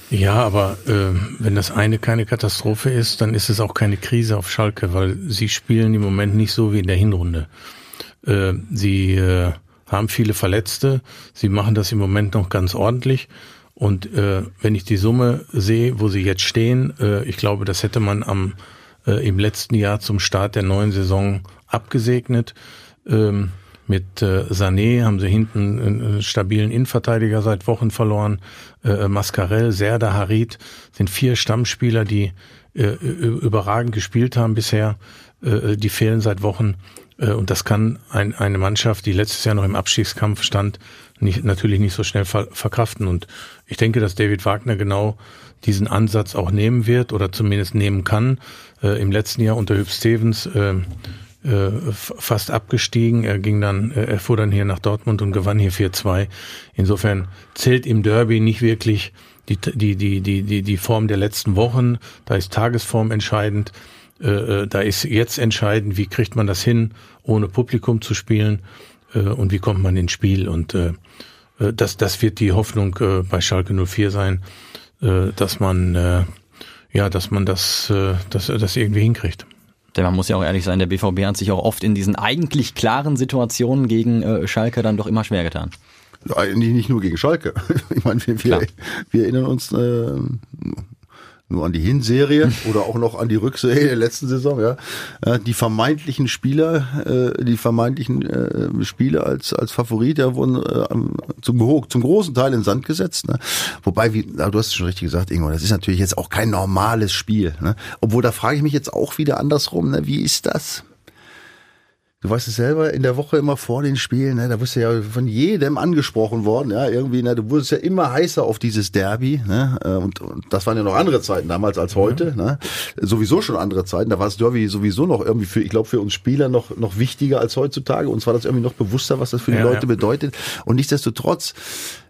Ja, aber äh, wenn das eine keine Katastrophe ist, dann ist es auch keine Krise auf Schalke, weil sie spielen im Moment nicht so wie in der Hinrunde. Äh, sie äh, haben viele Verletzte, sie machen das im Moment noch ganz ordentlich. Und äh, wenn ich die Summe sehe, wo sie jetzt stehen, äh, ich glaube, das hätte man am äh, im letzten Jahr zum Start der neuen Saison abgesegnet. Ähm, mit äh, Sané haben sie hinten einen stabilen Innenverteidiger seit Wochen verloren. Äh, Mascarell, Serda, Harit sind vier Stammspieler, die äh, überragend gespielt haben bisher. Äh, die fehlen seit Wochen. Äh, und das kann ein, eine Mannschaft, die letztes Jahr noch im Abstiegskampf stand, nicht, natürlich nicht so schnell ver verkraften. Und ich denke, dass David Wagner genau diesen Ansatz auch nehmen wird oder zumindest nehmen kann. Äh, Im letzten Jahr unter Hüb Stevens äh, äh, fast abgestiegen. Er ging dann, äh, er fuhr dann hier nach Dortmund und gewann hier 4-2. Insofern zählt im Derby nicht wirklich die, die, die, die, die, die Form der letzten Wochen, da ist Tagesform entscheidend, äh, äh, da ist jetzt entscheidend, wie kriegt man das hin, ohne Publikum zu spielen äh, und wie kommt man ins Spiel und äh, äh das, das wird die Hoffnung äh, bei Schalke 04 sein, äh, dass man äh, ja, dass man das, äh, das, das irgendwie hinkriegt. Denn man muss ja auch ehrlich sein, der BVB hat sich auch oft in diesen eigentlich klaren Situationen gegen äh, Schalke dann doch immer schwer getan. Eigentlich nicht nur gegen Schalke. Ich meine, wir, wir, wir erinnern uns äh, nur an die Hinserie oder auch noch an die Rückserie der letzten Saison, ja. Die vermeintlichen Spieler, äh, die vermeintlichen äh, Spieler als, als Favorit, ja, wurden äh, zum, zum großen Teil in Sand gesetzt. Ne? Wobei, wie, du hast es schon richtig gesagt, Ingo, das ist natürlich jetzt auch kein normales Spiel. Ne? Obwohl, da frage ich mich jetzt auch wieder andersrum, ne? wie ist das? Du weißt es selber, in der Woche immer vor den Spielen, ne, da wirst du ja von jedem angesprochen worden, ja, irgendwie, ne, du wurdest ja immer heißer auf dieses Derby, ne, äh, und, und das waren ja noch andere Zeiten damals als heute, ja. ne, sowieso schon andere Zeiten, da war das Derby sowieso noch irgendwie für, ich glaube, für uns Spieler noch, noch wichtiger als heutzutage, uns war das irgendwie noch bewusster, was das für die ja, Leute ja. bedeutet, und nichtsdestotrotz,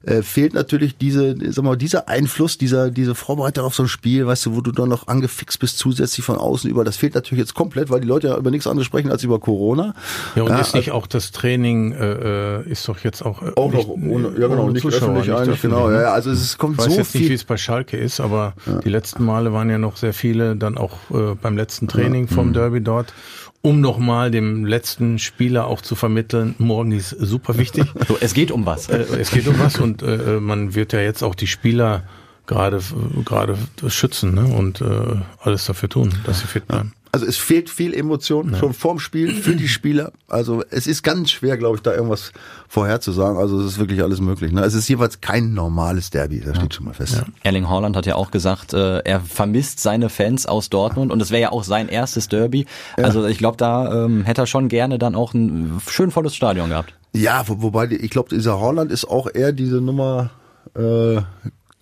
äh, fehlt natürlich diese, sag mal, dieser Einfluss, dieser, diese Vorbereitung auf so ein Spiel, weißt du, wo du dann noch angefixt bist zusätzlich von außen über. Das fehlt natürlich jetzt komplett, weil die Leute ja über nichts anderes sprechen als über Corona. Ja, und ja, ist nicht auch das Training, äh, äh ist doch jetzt auch, äh, auch noch ohne, ja genau, nicht Zuschauer, öffentlich eigentlich, genau. Ja, also es kommt ich weiß so jetzt viel. nicht, wie es bei Schalke ist, aber ja. die letzten Male waren ja noch sehr viele dann auch äh, beim letzten Training vom mhm. Derby dort um nochmal dem letzten Spieler auch zu vermitteln, morgen ist super wichtig. So, es geht um was. Äh, es geht um was und äh, man wird ja jetzt auch die Spieler gerade gerade schützen ne? und äh, alles dafür tun, dass sie fit bleiben. Also es fehlt viel Emotion ja. schon vorm Spiel für die Spieler. Also es ist ganz schwer, glaube ich, da irgendwas vorherzusagen. Also es ist wirklich alles möglich. Ne? Es ist jeweils kein normales Derby, das steht schon mal fest. Ja. Erling Haaland hat ja auch gesagt, äh, er vermisst seine Fans aus Dortmund und es wäre ja auch sein erstes Derby. Ja. Also ich glaube, da ähm, hätte er schon gerne dann auch ein schön volles Stadion gehabt. Ja, wo, wobei ich glaube, dieser Haaland ist auch eher diese Nummer äh,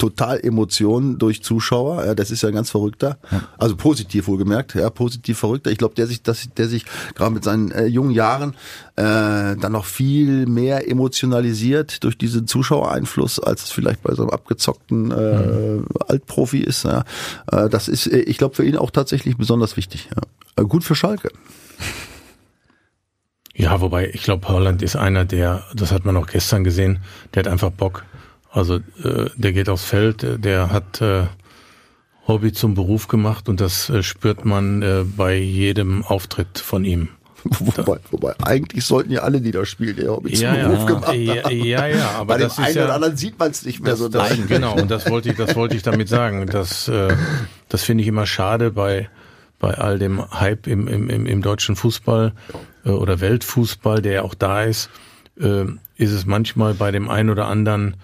total Emotionen durch Zuschauer. Ja, das ist ja ein ganz verrückter. Also positiv wohlgemerkt, ja, positiv verrückter. Ich glaube, der sich, dass, der sich gerade mit seinen äh, jungen Jahren äh, dann noch viel mehr emotionalisiert durch diesen Zuschauereinfluss, als es vielleicht bei so einem abgezockten äh, mhm. Altprofi ist. Ja. Äh, das ist, äh, ich glaube, für ihn auch tatsächlich besonders wichtig. Ja. Äh, gut für Schalke. Ja, wobei ich glaube, Holland ist einer, der, das hat man auch gestern gesehen, der hat einfach Bock. Also äh, der geht aufs Feld, der hat äh, Hobby zum Beruf gemacht und das äh, spürt man äh, bei jedem Auftritt von ihm. Wobei, wobei, eigentlich sollten ja alle, die da spielen, ihr Hobby ja, zum ja, Beruf gemacht haben. Ja, ja, ja aber Bei das dem einen ja, oder anderen sieht man es nicht mehr das, so. Das, genau, und das wollte ich, das wollte ich damit sagen. Das, äh, das finde ich immer schade bei bei all dem Hype im, im, im, im deutschen Fußball äh, oder Weltfußball, der ja auch da ist, äh, ist es manchmal bei dem einen oder anderen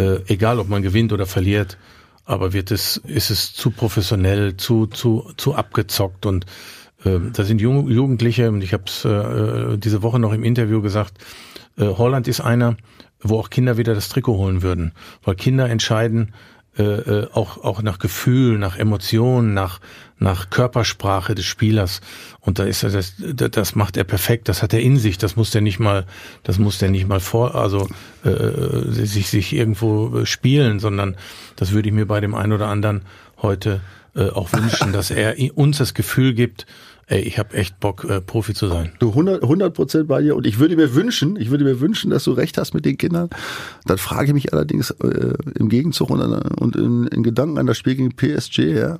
äh, egal ob man gewinnt oder verliert, aber wird es, ist es zu professionell, zu, zu, zu abgezockt und äh, da sind Jung, Jugendliche, und ich habe es äh, diese Woche noch im Interview gesagt, äh, Holland ist einer, wo auch Kinder wieder das Trikot holen würden, weil Kinder entscheiden, äh, äh, auch, auch nach Gefühl, nach Emotionen, nach, nach Körpersprache des Spielers. Und da ist er, das, das macht er perfekt, das hat er in sich, das muss der nicht mal, das muss der nicht mal vor, also äh, sich, sich irgendwo spielen, sondern das würde ich mir bei dem einen oder anderen heute äh, auch wünschen, dass er uns das Gefühl gibt, ey, ich habe echt Bock, äh, Profi zu sein. Du 100 Prozent bei dir und ich würde mir wünschen, ich würde mir wünschen, dass du recht hast mit den Kindern. Dann frage ich mich allerdings äh, im Gegenzug und, und in, in, Gedanken an das Spiel gegen PSG, ja.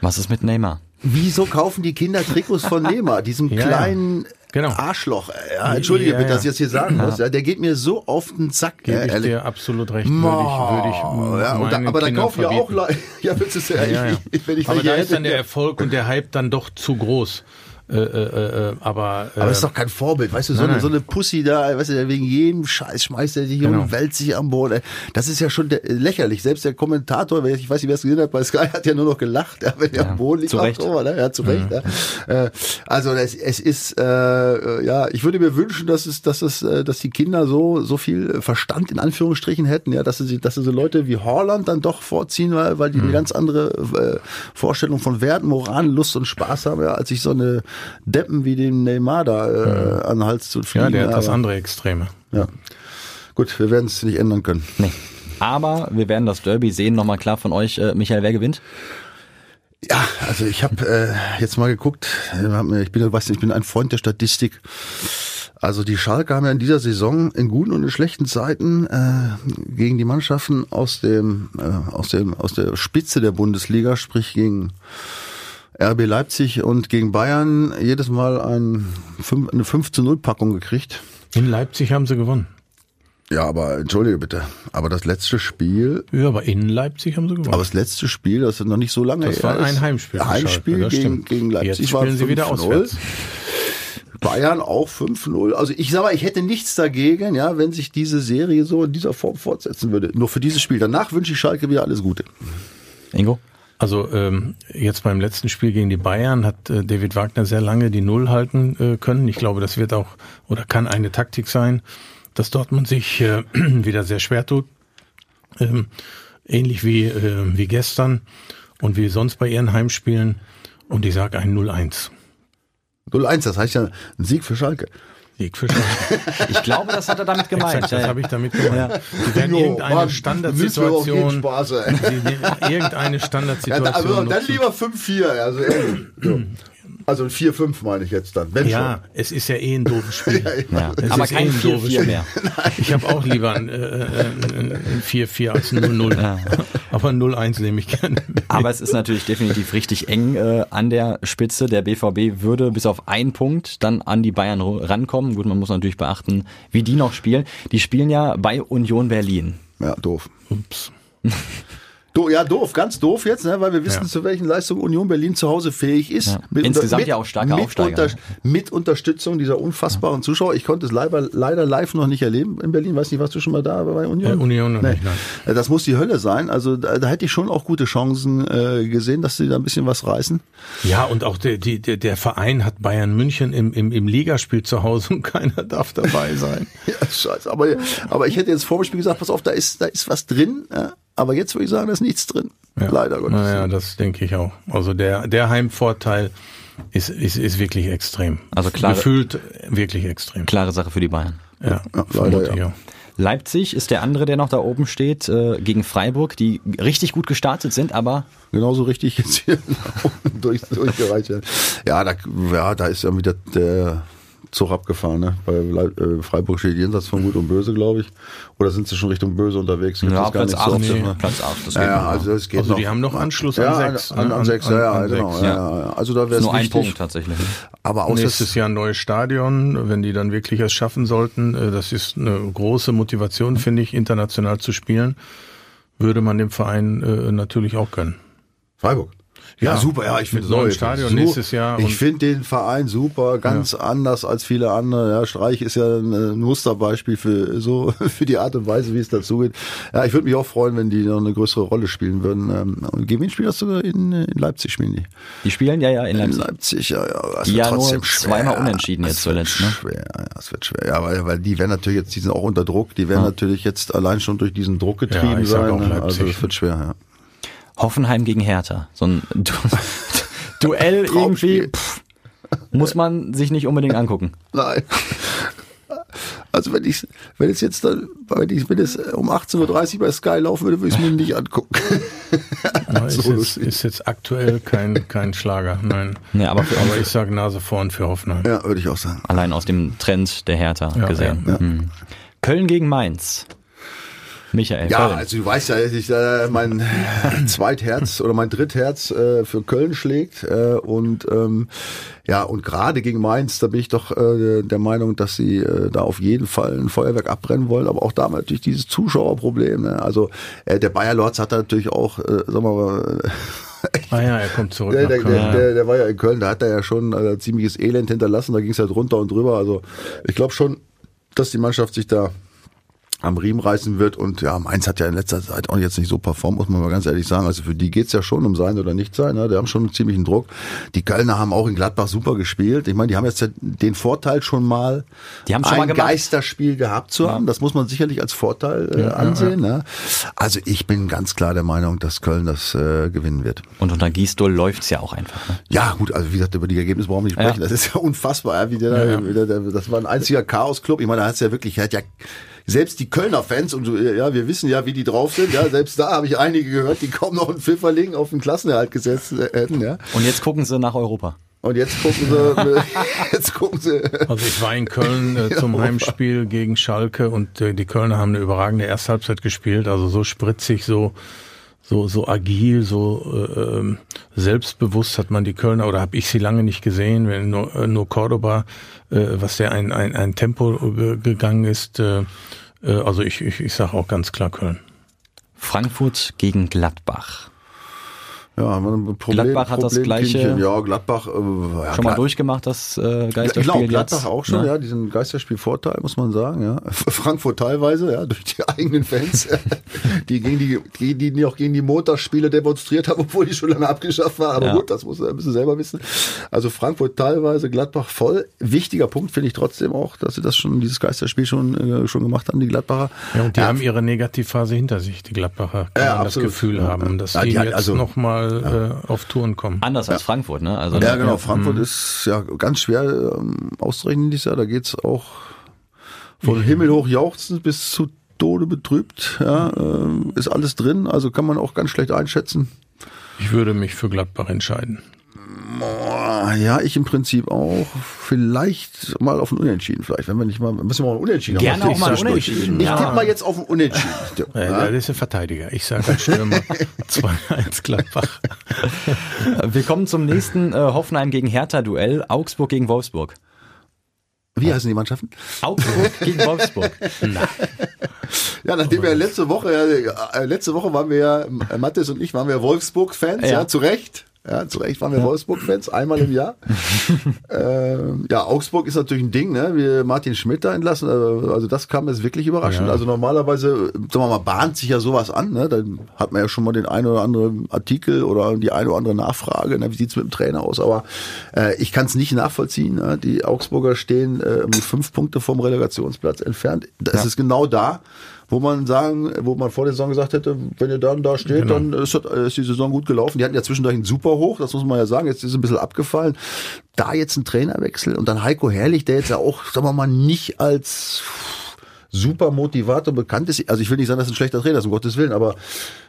Was ist mit Neymar? Wieso kaufen die Kinder Trikots von Neymar, diesem ja, kleinen genau. Arschloch? Ja, entschuldige ja, bitte, dass ich das hier sagen muss. Ja, der geht mir so auf den Sack. Gebe ich dir absolut recht. Würde ich, würde ich ja, da, aber da kaufen ja auch ja, willst du ja, ja, ja. wenn ich aber da ist dann der Erfolg und der Hype dann doch zu groß. Äh, äh, äh, aber äh, aber ist doch kein Vorbild, weißt du, so, nein, eine, so eine Pussy da, weißt du, wegen jedem Scheiß schmeißt er sich genau. und wälzt sich am Boden. Das ist ja schon der, lächerlich. Selbst der Kommentator, ich weiß nicht, wer es gesehen hat, bei Sky hat ja nur noch gelacht, ja, wenn er ja, am Boden liegt. Zu Recht. Oh, ne? Ja, zu Recht. Ja. Ja. Also es, es ist, äh, ja, ich würde mir wünschen, dass es, dass es, äh, dass die Kinder so so viel Verstand in Anführungsstrichen hätten, ja, dass sie, dass sie so Leute wie Horland dann doch vorziehen, weil, weil die mhm. eine ganz andere äh, Vorstellung von Werten, Moral, Lust und Spaß haben, ja, als ich so eine Deppen wie den Neymar da äh, mhm. an den Hals zu fliegen. Ja, der hat das andere Extreme. Ja. Gut, wir werden es nicht ändern können. Nee. Aber wir werden das Derby sehen. Nochmal klar von euch, äh, Michael, wer gewinnt? Ja, also ich habe äh, jetzt mal geguckt. Ich bin, weißt du, ich bin ein Freund der Statistik. Also die Schalke haben ja in dieser Saison in guten und in schlechten Zeiten äh, gegen die Mannschaften aus dem äh, aus dem aus der Spitze der Bundesliga, sprich gegen RB Leipzig und gegen Bayern jedes Mal ein, eine 5 zu 0 Packung gekriegt. In Leipzig haben sie gewonnen. Ja, aber entschuldige bitte, aber das letzte Spiel. Ja, aber in Leipzig haben sie gewonnen. Aber das letzte Spiel, das ist noch nicht so lange Das war ein Heimspiel. Heimspiel Schalke, das gegen, gegen Leipzig Jetzt war spielen sie wieder 5-0. auswärts. Bayern auch 5-0. Also ich sag mal, ich hätte nichts dagegen, ja, wenn sich diese Serie so in dieser Form fortsetzen würde. Nur für dieses Spiel. Danach wünsche ich Schalke wieder alles Gute. Ingo? Also ähm, jetzt beim letzten Spiel gegen die Bayern hat äh, David Wagner sehr lange die Null halten äh, können. Ich glaube, das wird auch oder kann eine Taktik sein, dass Dortmund sich äh, wieder sehr schwer tut. Ähm, ähnlich wie, äh, wie gestern und wie sonst bei ihren Heimspielen. Und ich sage ein 0-1. 0-1, das heißt ja ein Sieg für Schalke. Schalke. Ich glaube, das hat er damit gemeint. Exakt, das habe ich damit gemeint. Sie werden Jo, irgendeine Mann, Standardsituation, Spaß, irgendeine Ja, Standardsituation. da, also dann lieber 5-4, also ehrlich. So. Also 4-5 meine ich jetzt dann. Wenn Ja, es ist ja eh ein doofes Spiel. Ja. Es Aber ist kein eh ein doofes 4-4 Spiel. mehr. Ich habe auch lieber ein, äh, äh, ein 4-4 als ein 0-0. Aber ein 0-1 nehme ich gerne. Aber es ist natürlich definitiv richtig eng äh, an der Spitze. Der BVB würde bis auf einen Punkt dann an die Bayern rankommen. Gut, man muss natürlich beachten, wie die noch spielen. Die spielen ja bei Union Berlin. schon. Ja, doof. Ups. Do, ja, doof, ganz doof jetzt, ne, weil wir wissen, Ja. zu welchen Leistungen Union Berlin zu Hause fähig ist. Ja. Insgesamt ja auch starke mit, Aufsteiger. unter, mit Unterstützung dieser unfassbaren Zuschauer. Ich konnte es leider, leider live noch nicht erleben in Berlin. Weiß nicht, warst du schon mal da bei Union? Äh, Union noch nicht, nein. Äh, Das muss die Hölle sein. Also da, da hätte ich schon auch gute Chancen äh, gesehen, dass sie da ein bisschen was reißen. Ja, und auch der, die, der, der Verein hat Bayern München im, im, im Ligaspiel zu Hause und keiner darf dabei sein. Ja, scheiße. Aber, aber ich hätte jetzt vor dem Spiel gesagt, pass auf, da ist, da ist was drin. Ja? Aber jetzt würde ich sagen, da ist nichts drin. Leider Gottes. Naja, das denke ich auch. Also der, der Heimvorteil ist, ist, ist wirklich extrem. Also klare- Gefühlt wirklich extrem. Klare Sache für die Bayern. Ja, Ja, leider, ja. Leipzig ist der andere, der noch da oben steht, äh, gegen Freiburg, die richtig gut gestartet sind, aber genauso richtig jetzt hier nach unten durch, durchgereicht. Ja, da, ja, da ist irgendwie der, der Zug abgefahren. Ne? Bei äh, Freiburg steht jenseits von Gut und Böse, glaube ich. Oder sind sie schon Richtung Böse unterwegs? Gibt ja, das Platz nicht so 8, oft, ne? Platz 8, das Ja, geht ja, noch. also es geht Also noch. die haben noch Anschluss ja, an sechs. An, ne? an, an sechs, ja, ja, an genau. Ja, ja. Also da wäre es nur ein wichtig. Punkt tatsächlich. Aber auch das, Nächstes Jahr ein neues Stadion, wenn die dann wirklich es schaffen sollten, äh, das ist eine große Motivation, finde ich, international zu spielen, würde man dem Verein äh, natürlich auch gönnen. Freiburg. Ja, Ja, super, ja, ich finde neuem Stadion nächstes Jahr Ich finde den Verein super, ganz anders als viele andere. Ja, Streich ist ja ein, äh, Musterbeispiel für so für die Art und Weise, wie es dazu geht. Ja, ich würde mich auch freuen, wenn die noch eine größere Rolle spielen würden. Ähm, gegen wen spielt das sogar in, äh, in Leipzig spielen die? Die spielen ja ja in In Leipzig. Leipzig, ja, ja. Das wird ja trotzdem schwer. zweimal unentschieden jetzt Das wird zuletzt, ne? Schwer, ja, das wird schwer. Ja, weil, weil die werden natürlich jetzt, die sind auch unter Druck. Die werden natürlich jetzt allein schon durch diesen Druck getrieben Ja, ich sag sein. auch ne? Leipzig. Also es wird schwer. Ja. Hoffenheim gegen Hertha. So ein Du Duell irgendwie pff, muss man sich nicht unbedingt angucken. Nein. Also wenn ich, wenn es jetzt dann, wenn ich, wenn es um 18.30 Uhr bei Sky laufen würde, würde ich es mir nicht angucken. Ja, ist, So jetzt, ist jetzt aktuell kein, kein Schlager, nein. Ja, aber für, Aber ich sage Nase vorn für Hoffenheim. Ja, würde ich auch sagen. allein aus dem Trend der Hertha Ja, gesehen. ja, ja. Mhm. Köln gegen Mainz. Michael. Ja, Köln. also du weißt ja, dass ich äh, mein Zweitherz oder mein Drittherz äh, für Köln schlägt äh, und ähm, ja und gerade gegen Mainz, da bin ich doch äh, der Meinung, dass sie äh, da auf jeden Fall ein Feuerwerk abbrennen wollen, aber auch da natürlich dieses Zuschauerproblem. Ne? Also äh, der Bayer Lorz hat da natürlich auch, äh, sagen wir mal, Ah ja, er kommt zurück Der, nach der, Köln. der, der, der war ja in Köln, da hat er ja schon äh, ziemliches Elend hinterlassen, da ging es halt runter und drüber. Also ich glaube schon, dass die Mannschaft sich da am Riemen reißen wird und ja, Mainz hat ja in letzter Zeit auch jetzt nicht so performt, muss man mal ganz ehrlich sagen. Also für die geht's ja schon um sein oder nicht sein, ne? die haben schon einen ziemlichen Druck. Die Kölner haben auch in Gladbach super gespielt. Ich meine, die haben jetzt den Vorteil schon mal, Die haben's schon ein mal. Geisterspiel gehabt zu haben. Das muss man sicherlich als Vorteil äh, ansehen. Ne? Also ich bin ganz klar der Meinung, dass Köln das äh, gewinnen wird. Und unter Gisdol läuft's ja auch einfach. Ne? Ja, gut, also wie gesagt, über die Ergebnisse brauchen wir nicht sprechen. Ja. Das ist ja unfassbar. Ja, wie der, der, der, das war ein einziger Chaos-Club. Ich meine, da hat's ja wirklich, er hat ja selbst die Kölner Fans, und ja, wir wissen ja, wie die drauf sind, ja, selbst da habe ich einige gehört, die kaum noch einen Pfifferling auf den Klassenerhalt gesetzt hätten, ja. Und jetzt gucken sie nach Europa. Und jetzt gucken sie, jetzt gucken sie. Also ich war in Köln äh, zum Heimspiel gegen Schalke und äh, die Kölner haben eine überragende Ersthalbzeit gespielt, also so spritzig, so so so agil, so äh, ähm, selbstbewusst hat man die Kölner oder habe ich sie lange nicht gesehen, wenn nur, äh, nur Cordoba, äh, was der ein ein, ein Tempo äh, gegangen ist. Äh, äh, also ich ich, ich sage auch ganz klar Köln. Frankfurt gegen Gladbach. Ja, Problem, Gladbach hat das gleiche-. Ja, Gladbach. Äh, ja, Schon mal durchgemacht, das äh, Geisterspiel Genau, jetzt. Gladbach auch schon, ne? ja, diesen Geisterspielvorteil, muss man sagen, ja. Frankfurt teilweise, ja, durch die eigenen Fans, die gegen die, die, die auch gegen die Montagsspiele demonstriert haben, obwohl die schon lange abgeschafft waren. Aber Ja. gut, das muss müssen sie selber wissen. Also Frankfurt teilweise, Gladbach voll. Wichtiger Punkt finde ich trotzdem auch, dass sie das schon, dieses Geisterspiel schon, äh, schon gemacht haben, die Gladbacher. Ja, und die haben ihre Negativphase hinter sich, die Gladbacher, kann Ja, man das. Gefühl Ja, haben, ja. dass Ja, die, die jetzt also- nochmal äh, auf Touren kommen. Anders als Frankfurt, ne? Also Ja, genau. Frankfurt ist ja ganz schwer ähm, auszurechnen dieses Jahr. Da geht's auch von Himmel hoch jauchzend bis zu Tode betrübt. Ja, ähm, ist alles drin. Also kann man auch ganz schlecht einschätzen. Ich würde mich für Gladbach entscheiden. Ja, ich im Prinzip auch. Vielleicht mal auf ein Unentschieden. Vielleicht, wenn wir nicht mal, müssen wir mal ein Unentschieden Gerne haben. auch mal. Unentschieden. Ich tippe mal jetzt auf ein Unentschieden. Ja, Ja. Das ist ein Verteidiger. Ich sage als Stürmer 2-1 Gladbach. Wir kommen zum nächsten äh, Hoffenheim gegen Hertha-Duell, Augsburg gegen Wolfsburg. Wie heißen die Mannschaften? Augsburg gegen Wolfsburg. Ja, nachdem wir letzte Woche, äh, letzte Woche waren wir ja, äh, Mathis und ich waren wir Wolfsburg-Fans, ja. Ja. zu Recht. Ja, zu Recht waren wir Wolfsburg-Fans, einmal im Jahr. ähm, ja, Augsburg ist natürlich ein Ding, ne? Wir Martin Schmidt da entlassen, also also das kam jetzt wirklich überraschend. Ja. Also normalerweise, sagen wir mal, bahnt sich ja sowas an, ne? Dann hat man ja schon mal den einen oder anderen Artikel oder die eine oder andere Nachfrage, ne? wie sieht's mit dem Trainer aus? Aber äh, ich kann es nicht nachvollziehen. Ne? Die Augsburger stehen äh, fünf Punkte vom Relegationsplatz entfernt. Das ist genau da, wo man sagen, wo man vor der Saison gesagt hätte, wenn ihr dann da steht, Genau. dann ist, ist die Saison gut gelaufen. Die hatten ja zwischendurch einen super hoch, das muss man ja sagen. Jetzt ist es ein bisschen abgefallen. Da jetzt ein Trainerwechsel und dann Heiko Herrlich, der jetzt ja auch, sagen wir mal, nicht als super Motivator bekannt ist. Also ich will nicht sagen, dass er ein schlechter Trainer ist, um Gottes Willen, aber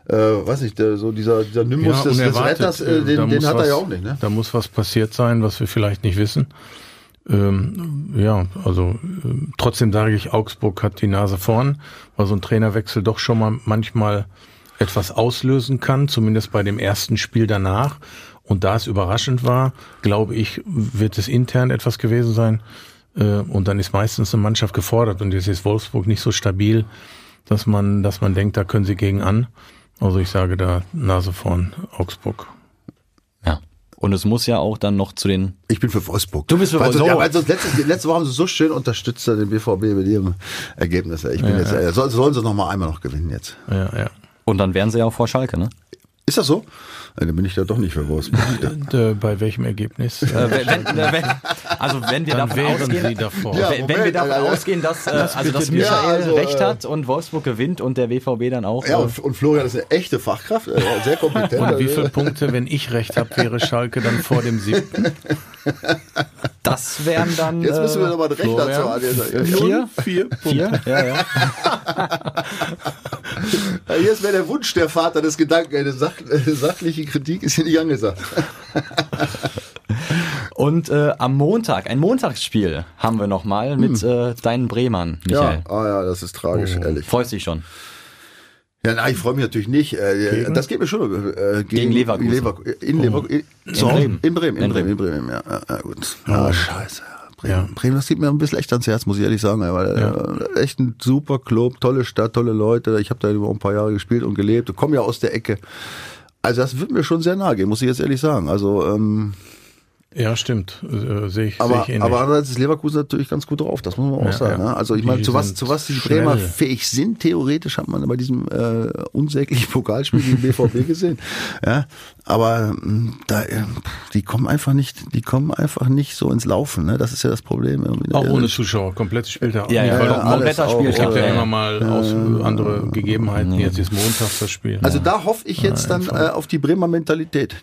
äh, weiß nicht, der, so dieser, dieser Nimbus des, des unerwartet. Retters, äh, den, den hat er was- ja auch nicht. Ne? Da muss was passiert sein, was wir vielleicht nicht wissen. Ähm, ja, also äh, trotzdem sage ich, Augsburg hat die Nase vorn, weil so ein Trainerwechsel doch schon mal manchmal etwas auslösen kann, zumindest bei dem ersten Spiel danach. Und da es überraschend war, glaube ich, wird es intern etwas gewesen sein. Äh, Und dann ist meistens eine Mannschaft gefordert und jetzt ist Wolfsburg nicht so stabil, dass man, dass man denkt, da können sie gegen an. Also ich sage da Nase vorn Augsburg. Ja. Und es muss ja auch dann noch zu den Ich bin für Wolfsburg. Du bist für weil so, Wolfsburg. Ja, weil sonst letzte, Woche haben sie so schön unterstützt, den BVB mit ihrem Ergebnis. Ich bin jetzt, äh, soll, sollen sie noch mal einmal noch gewinnen jetzt. Ja, ja. und dann wären sie ja auch vor Schalke, ne? Ist das so? Äh, Dann bin ich da doch nicht für Wolfsburg. Und, äh, bei welchem Ergebnis? Äh, wenn, wenn, äh, wenn, also wenn wir Dann davon wären ausgehen, sie davor. Ja, wenn, wenn wir davon Alter. ausgehen, dass, äh, also dass Michael Ja, also, recht äh, hat und Wolfsburg gewinnt und der WVB dann auch. ja, äh, und, und Florian ist eine echte Fachkraft, äh, sehr kompetent. Und wie Also, viele Punkte, wenn ich recht habe, wäre Schalke dann vor dem siebten? das wären dann Jetzt müssen wir äh, noch mal einen Rechner Florian? Anlese. vier, Vier Punkte. vier, ja, ja. Ist mir der Wunsch der Vater des Gedanken. Eine sach, sachliche Kritik ist hier nicht angesagt. Und äh, am Montag, ein Montagsspiel haben wir nochmal mit äh, deinen Bremern, Michael. Ja, ah, ja, das ist tragisch, ehrlich. Freust dich schon. Ja, nein, ich freue mich natürlich nicht. Äh, Gegen? Das geht mir schon äh, gegen, Gegen Leverkusen. Lever in Leverkusen. In, Hause? Bremen. In Bremen. In In Bremen. In Bremen, ja, ja, ja gut. Ah, scheiße. Bremen. Ja. Bremen, das geht mir ein bisschen echt ans Herz, muss ich ehrlich sagen. Weil, äh, echt ein super Club, tolle Stadt, tolle Leute. Ich habe da über ein paar Jahre gespielt und gelebt. Ich komme ja aus der Ecke. Also das wird mir schon sehr nahe gehen, muss ich jetzt ehrlich sagen. Also ähm, Ja, stimmt. Äh, sehe ich, aber, ich ähnlich. aber andererseits ist Leverkusen natürlich ganz gut drauf, das muss man auch Ja, sagen. ja. Ne? Also ich meine, zu was, zu was die schnell. Bremer fähig sind, theoretisch hat man bei diesem äh, unsäglichen Pokalspiel gegen BVB gesehen. Ja, aber mh, da, äh, die kommen einfach nicht, die kommen einfach nicht so ins Laufen. Ne? Das ist ja das Problem. irgendwie. auch ohne Äh, Zuschauer, komplettes Spieltag. Ja, ja, Weil ja, doch- alles Wetterspiel. Es gibt ja Ja, immer ja. mal aus, andere Gegebenheiten. Jetzt ist Montag das Spiel. Also da hoffe ich jetzt dann äh, auf die Bremer Mentalität.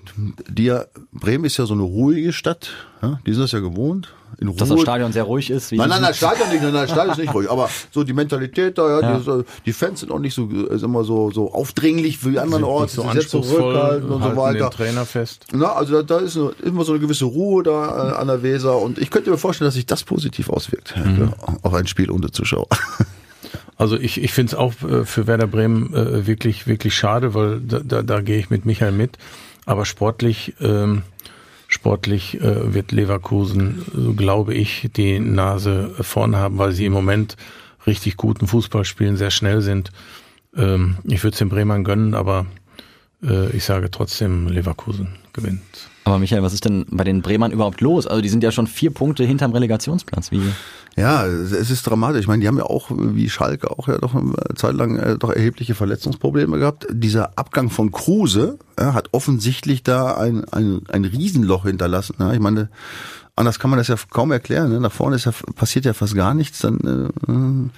Die ja, Bremen ist ja so eine ruhige Stadt, ja? die sind das ja gewohnt. in Ruhe. Dass das Stadion sehr ruhig ist. Nein, nein, nein, Stadion nicht, nein, nein, Stadion ist nicht ruhig. Aber so die Mentalität da, ja, Die, die, Fans sind auch nicht so, ist immer so, so aufdringlich wie anderen Orten, so sie zurückhalten und so weiter. Den Trainer fest. Na, also da, da ist eine, immer so eine gewisse Ruhe da äh, an der Weser und ich könnte mir vorstellen, dass sich das positiv auswirkt mhm. auf ein Spiel ohne Zuschauer. Also ich, ich finde es auch äh, für Werder Bremen äh, wirklich, wirklich schade, weil da, da, da gehe ich mit Michael mit. Aber sportlich, ähm, sportlich äh, wird Leverkusen, so glaube ich, die Nase vorn haben, weil sie im Moment richtig guten Fußball spielen, sehr schnell sind. Ähm, ich würde es den Bremern gönnen, aber äh, ich sage trotzdem, Leverkusen gewinnt. Aber Michael, was ist denn bei den Bremern überhaupt los? Also die sind ja schon vier Punkte hinterm Relegationsplatz. Wie? Ja, es ist dramatisch. Ich meine, die haben ja auch, wie Schalke, auch ja doch eine Zeit lang äh, doch erhebliche Verletzungsprobleme gehabt. Dieser Abgang von Kruse ja, hat offensichtlich da ein, ein, ein Riesenloch hinterlassen. Ja, ich meine, anders kann man das ja kaum erklären. Ne? Nach vorne ist ja, passiert ja fast gar nichts. Dann, äh, äh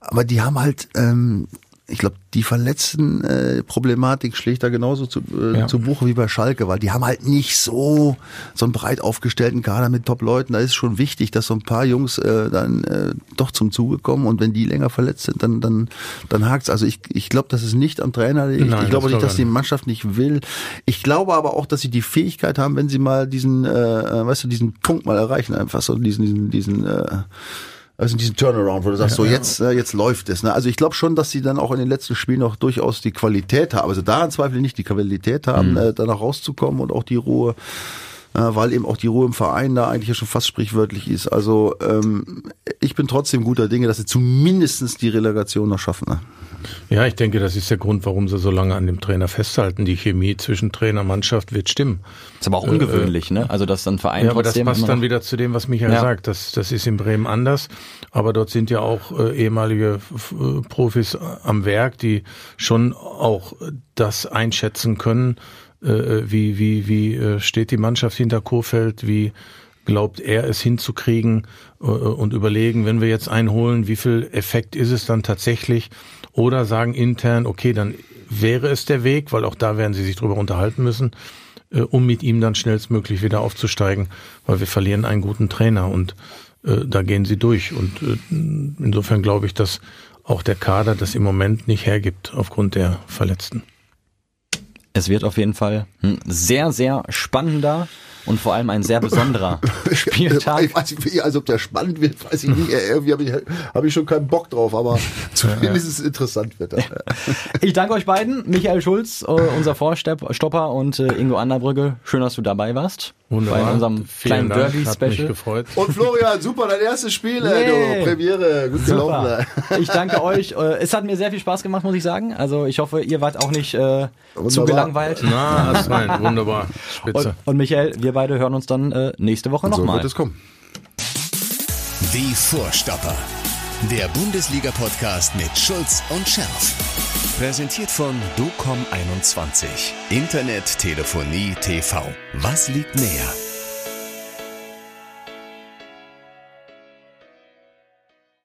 aber die haben halt ähm, ich glaube, die verletzten äh, Problematik schlägt da genauso zu, äh, ja. zu Buche wie bei Schalke, weil die haben halt nicht so so einen breit aufgestellten Kader mit Top-Leuten. Da ist schon wichtig, dass so ein paar Jungs äh, dann äh, doch zum Zuge kommen und wenn die länger verletzt sind, dann dann dann hakt's. Also ich ich glaube, dass es nicht am Trainer liegt. Nein, ich glaube nicht, dass die Mannschaft nicht will. Ich glaube aber auch, dass sie die Fähigkeit haben, wenn sie mal diesen, äh, äh weißt du, diesen Punkt mal erreichen, einfach so diesen diesen diesen äh, also in diesem Turnaround, wo du sagst, so jetzt. Äh, jetzt läuft es. Ne? Also ich glaube schon, dass sie dann auch in den letzten Spielen noch durchaus die Qualität haben. Also daran zweifle ich nicht, die Qualität haben, mhm. äh, danach rauszukommen und auch die Ruhe, äh, weil eben auch die Ruhe im Verein da eigentlich ja schon fast sprichwörtlich ist. Also ähm, ich bin trotzdem guter Dinge, dass sie zumindestens die Relegation noch schaffen. Ne? Ja, ich denke, das ist der Grund, warum sie so lange an dem Trainer festhalten. Die Chemie zwischen Trainer und Mannschaft wird stimmen. Ist aber auch ungewöhnlich, äh, ne? Also dass dann Verein Ja, aber das passt dann wieder zu dem, was Michael ja. sagt. Das, das ist in Bremen anders. Aber dort sind ja auch äh, ehemalige äh, Profis am Werk, die schon auch das einschätzen können, äh, wie, wie, wie äh, steht die Mannschaft hinter Kurfeld, wie glaubt er es hinzukriegen äh, und überlegen, wenn wir jetzt einholen, wie viel Effekt ist es dann tatsächlich? Oder sagen intern, okay, dann wäre es der Weg, weil auch da werden sie sich drüber unterhalten müssen, äh, um mit ihm dann schnellstmöglich wieder aufzusteigen, weil wir verlieren einen guten Trainer und äh, da gehen sie durch. Und insofern glaube ich, dass auch der Kader das im Moment nicht hergibt aufgrund der Verletzten. Es wird auf jeden Fall ein sehr, sehr spannender und vor allem ein sehr besonderer Spieltag. Ich weiß nicht, also ob der spannend wird, weiß ich nicht. Irgendwie habe ich, hab ich schon keinen Bock drauf, aber zumindest ist es interessant wird. Ich danke euch beiden, Michael Schulz, äh, unser Vorstopper und äh, Ingo Anderbrügge. Schön, dass du dabei warst. Wunderbar. Bei unserem kleinen Derby-Special. gefreut. Und Florian, super, dein erstes Spiel, yeah. du, Premiere, gut gelaufen. Ich danke euch. Äh, es hat mir sehr viel Spaß gemacht, muss ich sagen. Also ich hoffe, ihr wart auch nicht äh, zu gelangweilt. Na, das rein. Wunderbar. Spitze. Und, und, Michael, wir beide hören uns dann äh, nächste Woche nochmal. So wird es kommen. Die Vorstopper. Der Bundesliga-Podcast mit Schulz und Scherf. Präsentiert von DOCOM21. Internet, Telefonie, TV. Was liegt näher?